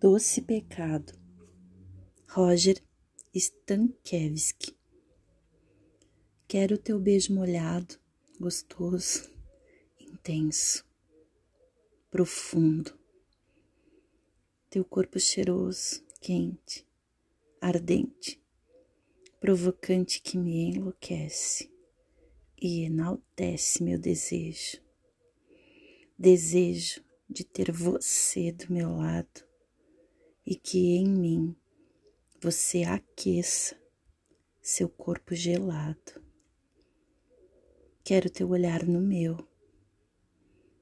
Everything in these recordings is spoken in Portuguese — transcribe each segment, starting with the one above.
Doce Pecado, Roger Stankiewicz. Quero teu beijo molhado, gostoso, intenso, profundo. Teu corpo cheiroso, quente, ardente, provocante que me enlouquece e enaltece meu desejo. Desejo de ter você do meu lado e que em mim você aqueça seu corpo gelado. Quero teu olhar no meu,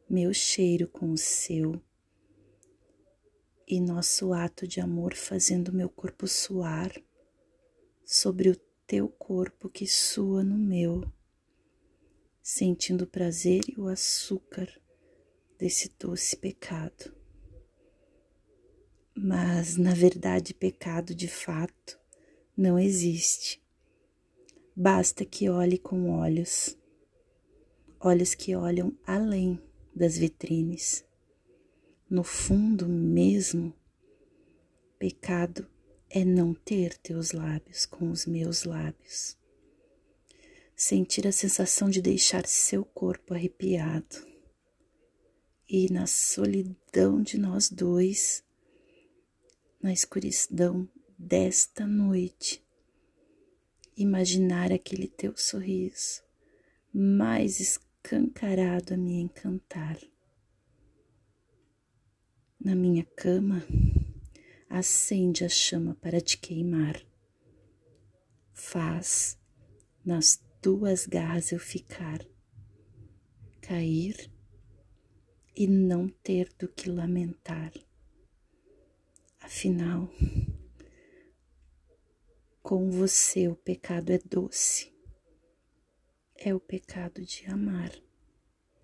meu cheiro com o seu e nosso ato de amor fazendo meu corpo suar sobre o teu corpo que sua no meu, sentindo o prazer e o açúcar desse doce pecado. Mas, na verdade, pecado de fato não existe. Basta que olhe com olhos, olhos que olham além das vitrines. No fundo mesmo, pecado é não ter teus lábios com os meus lábios. Sentir a sensação de deixar seu corpo arrepiado e na solidão de nós dois, na escuridão desta noite, imaginar aquele teu sorriso mais escancarado a me encantar. Na minha cama, acende a chama para te queimar. Faz nas tuas garras eu ficar, cair e não ter do que lamentar. Afinal, com você o pecado é doce, é o pecado de amar.